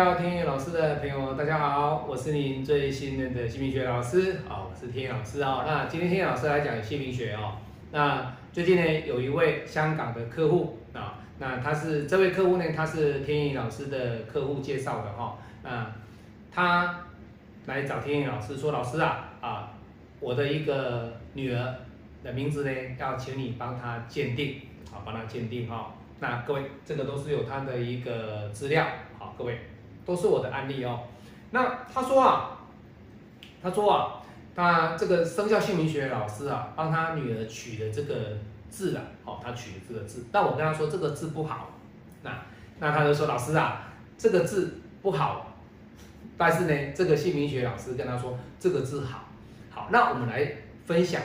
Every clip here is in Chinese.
来到天野老师的朋友，大家好，我是您最信任的姓名学老师啊，我是天野老师啊。那今天天野老师来讲姓名学哦。那最近呢，有一位香港的客户啊，那他是这位客户呢，他是天野老师的客户介绍的哈。那他来找天野老师说，老师啊啊，我的一个女儿的名字呢，要请你帮她鉴定，好，帮她鉴定哈。那各位，这个都是有他的一个资料，好，各位都是我的案例哦。那他说啊，他说啊，他这个生肖姓名学老师啊，帮他女儿取的这个字啊，好，他取的这个字，但我跟他说这个字不好，那那他就说老师啊，这个字不好，但是呢，这个姓名学老师跟他说这个字好，好，那我们来分享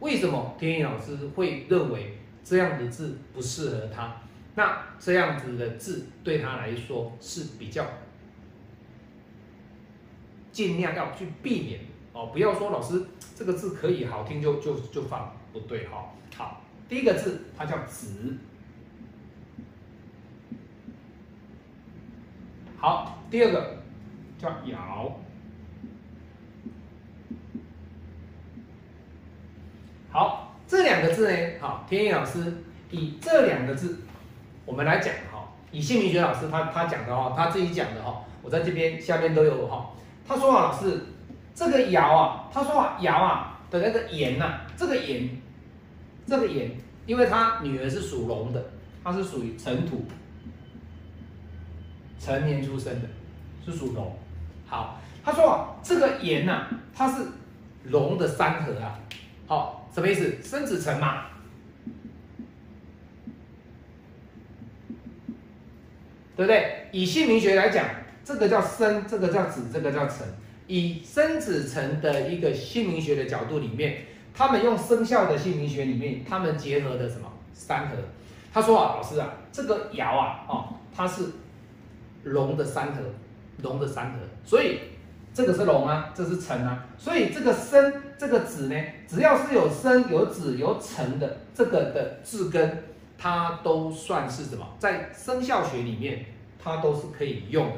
为什么天意老师会认为。这样的字不适合他，那这样子的字对他来说是比较尽量要去避免哦，不要说老师这个字可以好听就就就放不对哈。好，第一个字它叫子，好，第二个叫爻，好。这两个字呢，好，天意老师以这两个字，我们来讲哈，以姓名学老师他他讲的哦，他自己讲的哈，我在这边下面都有哈。他说啊，老师，这个爻啊，他说啊，爻啊的那个炎呐，这个炎，这个炎，因为他女儿是属龙的，他是属于辰土，成年出生的，是属龙。好，他说啊，这个炎呐，它是龙的三合啊，好。什么意思？生子辰嘛，对不对？以姓名学来讲，这个叫生，这个叫子，这个叫辰。以生子辰的一个姓名学的角度里面，他们用生肖的姓名学里面，他们结合的什么三合？他说啊，老师啊，这个爻啊，哦，它是龙的三合，龙的三合，所以。这个是龙啊，这是辰啊，所以这个生这个子呢，只要是有生有子有辰的这个的字根，它都算是什么？在生肖学里面，它都是可以用的，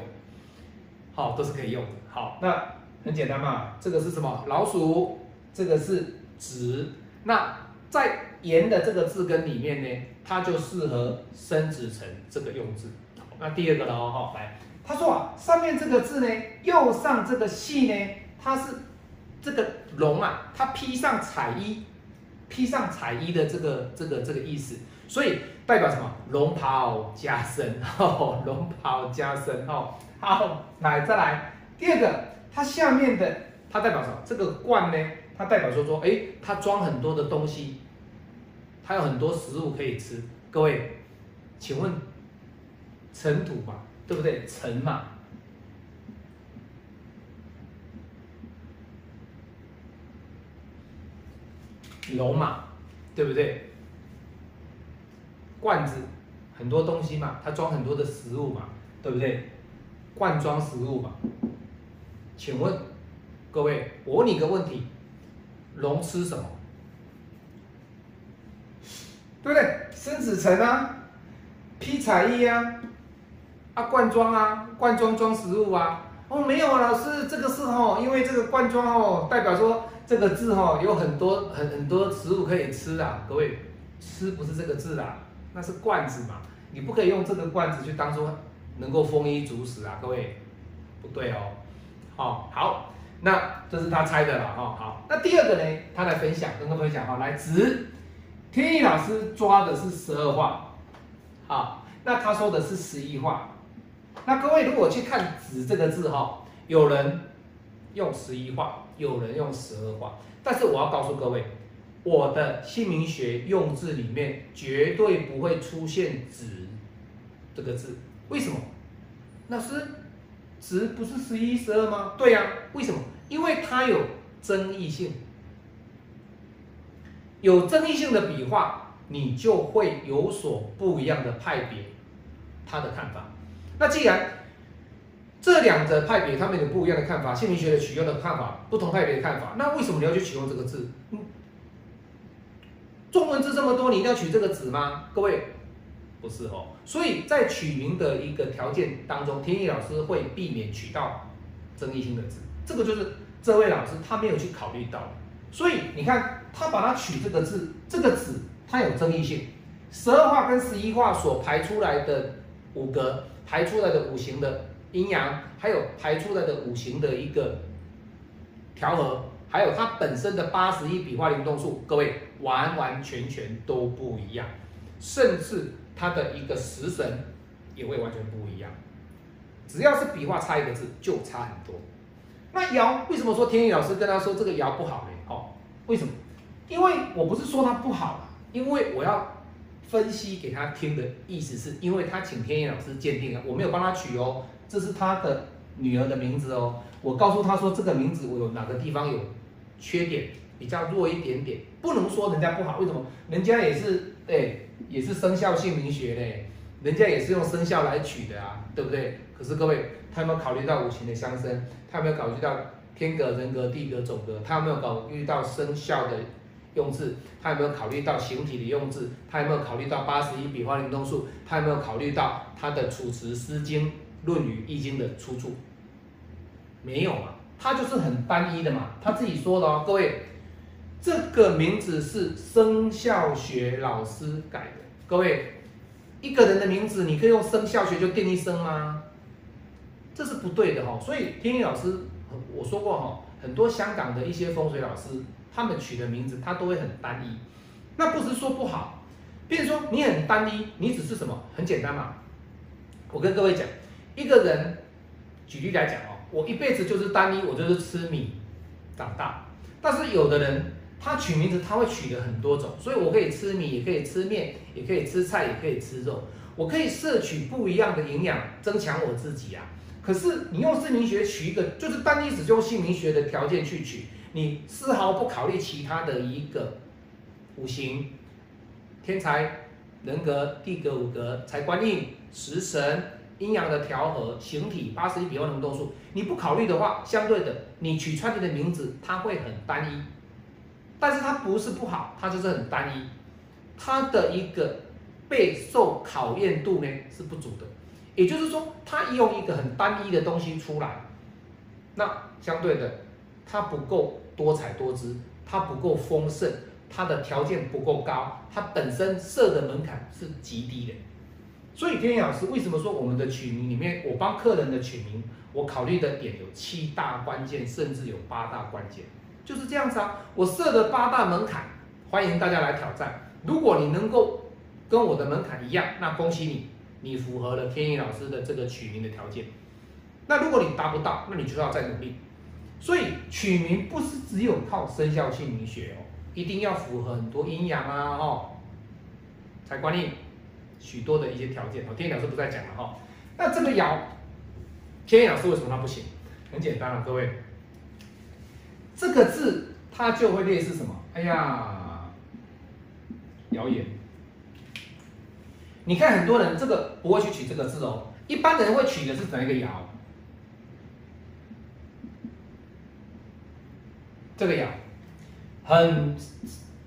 好，都是可以用的。好，那很简单嘛，这个是什么？老鼠，这个是子，那在言的这个字根里面呢，它就适合生子辰这个用字。那第二个了哦，好，来。他说啊，上面这个字呢，右上这个系呢，它是这个龙啊，它披上彩衣，披上彩衣的这个这个这个意思，所以代表什么？龙袍加身，哦，龙袍加身，哦，好，来再来第二个，它下面的它代表什么？这个罐呢，它代表说说，哎，它装很多的东西，它有很多食物可以吃。各位，请问尘土嘛？对不对？尘嘛，龙嘛，对不对？罐子很多东西嘛，它装很多的食物嘛，对不对？罐装食物嘛。请问各位，我问你个问题：龙吃什么？对不对？生子辰啊，披彩衣啊。啊，罐装啊，罐装装食物啊。哦，没有啊，老师，这个是哦，因为这个罐装哦，代表说这个字哦，有很多很很多食物可以吃啊。各位，吃不是这个字啊，那是罐子嘛，你不可以用这个罐子去当做能够丰衣足食啊。各位，不对哦。好，好，那这是他猜的了哈。好，那第二个呢，他来分享，跟各位分享哈。来，子，天意老师抓的是十二画，好，那他说的是十一画。那各位如果去看“子”这个字哈，有人用十一画，有人用十二画，但是我要告诉各位，我的姓名学用字里面绝对不会出现“子”这个字。为什么？老师，“子”不是十一、十二吗？对呀，为什么？因为它有争议性，有争议性的笔画，你就会有所不一样的派别，他的看法。那既然这两者派别他们有不一样的看法，姓名学的取用的看法，不同派别的看法，那为什么你要去取用这个字？中文字这么多，你一定要取这个“子”吗？各位，不是哦。所以在取名的一个条件当中，天意老师会避免取到争议性的字，这个就是这位老师他没有去考虑到。所以你看，他把它取这个字，这个子它有争议性。十二画跟十一画所排出来的五格，排出来的五行的阴阳，还有排出来的五行的一个调和，还有它本身的八十一笔画灵动数，各位完完全全都不一样，甚至它的一个食神也会完全不一样。只要是笔画差一个字，就差很多。那爻为什么说天意老师跟他说这个爻不好呢？哦，为什么？因为我不是说他不好，因为我要。分析给他听的意思是，因为他请天意老师鉴定啊，我没有帮他取哦，这是他的女儿的名字哦。我告诉他说，这个名字我有哪个地方有缺点，比较弱一点点，不能说人家不好。为什么？人家也是哎，也是生肖姓名学嘞，人家也是用生肖来取的啊，对不对？可是各位，他有没有考虑到五行的相生？他有没有考虑到天格、人格、地格、种格？他有没有考虑到生肖的？用字，他有没有考虑到形体的用字？他有没有考虑到八十一笔画灵动数？他有没有考虑到他的《楚辞》《诗经》《论语》《易经》的出处？没有嘛，他就是很单一的嘛。他自己说的哦，各位，这个名字是生肖学老师改的。各位，一个人的名字，你可以用生肖学就定一生吗？这是不对的哈。所以天意老师，我说过哈，很多香港的一些风水老师。他们取的名字，他都会很单一，那不是说不好，比如说你很单一，你只是什么？很简单嘛。我跟各位讲，一个人，举例来讲哦，我一辈子就是单一，我就是吃米长大。但是有的人，他取名字他会取的很多种，所以我可以吃米，也可以吃面，也可以吃菜，也可以吃肉，我可以摄取不一样的营养，增强我自己啊。可是你用姓名学取一个，就是单一只用姓名学的条件去取。你丝毫不考虑其他的一个五行、天才、人格、地格、五格、财官印、食神、阴阳的调和、形体、八十一笔画能动数，你不考虑的话，相对的，你取出来的名字它会很单一，但是它不是不好，它就是很单一，它的一个备受考验度呢是不足的，也就是说，它用一个很单一的东西出来，那相对的，它不够。多彩多姿，它不够丰盛，它的条件不够高，它本身设的门槛是极低的。所以天意老师为什么说我们的取名里面，我帮客人的取名，我考虑的点有七大关键，甚至有八大关键，就是这样子啊。我设的八大门槛，欢迎大家来挑战。如果你能够跟我的门槛一样，那恭喜你，你符合了天意老师的这个取名的条件。那如果你达不到，那你就要再努力。所以取名不是只有靠生肖姓名学哦，一定要符合很多阴阳啊，哦，才关念许多的一些条件哦。天意老师不再讲了哈。那这个爻，天意老师为什么他不行？很简单啊，各位，这个字它就会类似什么？哎呀，谣言。你看很多人这个不会去取这个字哦，一般人会取的是哪一个爻？这个爻很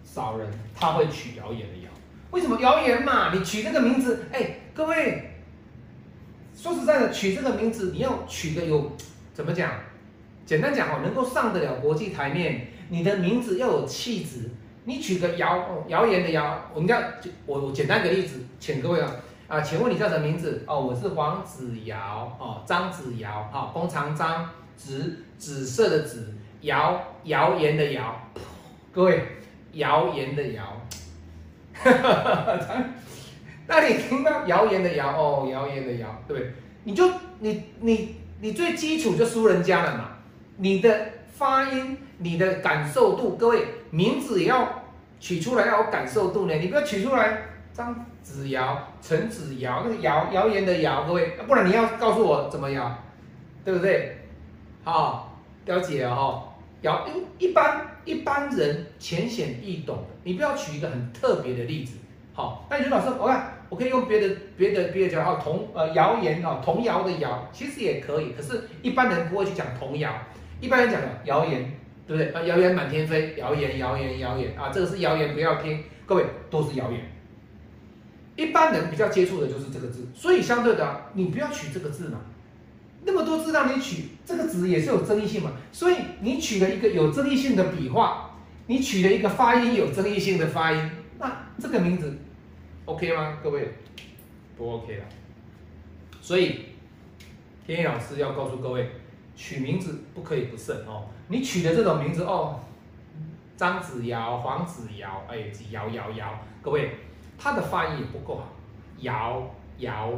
少人他会取谣言的谣，为什么谣言嘛？你取这个名字，哎，各位，说实在的，取这个名字你要取的有怎么讲？简单讲哦，能够上得了国际台面，你的名字要有气质。你取个谣谣言的谣，我们叫我我简单个例子，请各位啊啊，请问你叫什么名字？哦，我是黄子尧哦，张子尧啊，弓长张，紫紫色的紫。谣谣言的谣，各位谣言的谣，哈哈哈那你听到谣言的谣哦，谣言的谣，对？你就你你你最基础就输人家了嘛，你的发音，你的感受度，各位名字也要取出来要有感受度呢，你不要取出来张子尧、陈子尧那个谣谣言的谣，各位，不然你要告诉我怎么谣，对不对？好，了解哦。要一一般一般人浅显易懂，你不要举一个很特别的例子，好，那你老师，我看我可以用别的别的别的讲哦，童呃谣言哦，童谣的谣其实也可以，可是一般人不会去讲童谣，一般人讲谣言，对不对？啊，谣言满天飞，谣言谣言谣言啊，这个是谣言，不要听，各位都是谣言。一般人比较接触的就是这个字，所以相对的，你不要取这个字嘛。那么多字让你取，这个字也是有争议性嘛。所以你取了一个有争议性的笔画，你取了一个发音有争议性的发音，那这个名字 OK 吗？各位不 OK 了。所以天野老师要告诉各位，取名字不可以不慎哦。你取的这种名字哦，张子尧、黄子尧，哎，尧尧尧，各位。他的发音也不够好，摇摇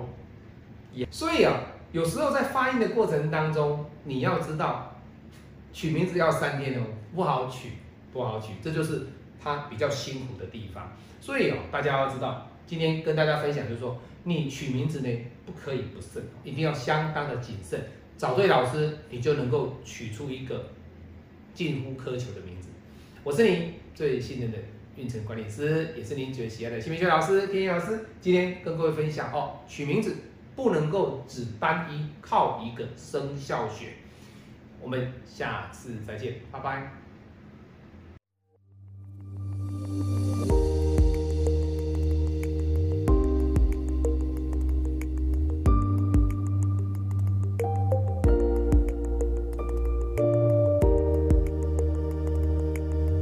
摇，所以啊，有时候在发音的过程当中，你要知道，取名字要三天哦，不好取，不好取，这就是他比较辛苦的地方。所以哦，大家要知道，今天跟大家分享就是说，你取名字呢，不可以不慎，一定要相当的谨慎，找对老师，你就能够取出一个近乎苛求的名字。我是你最信任的运程管理师，也是您最喜爱的姓名学老师天一老师。今天跟各位分享哦，取名字不能够只单一靠一个生肖学。我们下次再见，拜拜。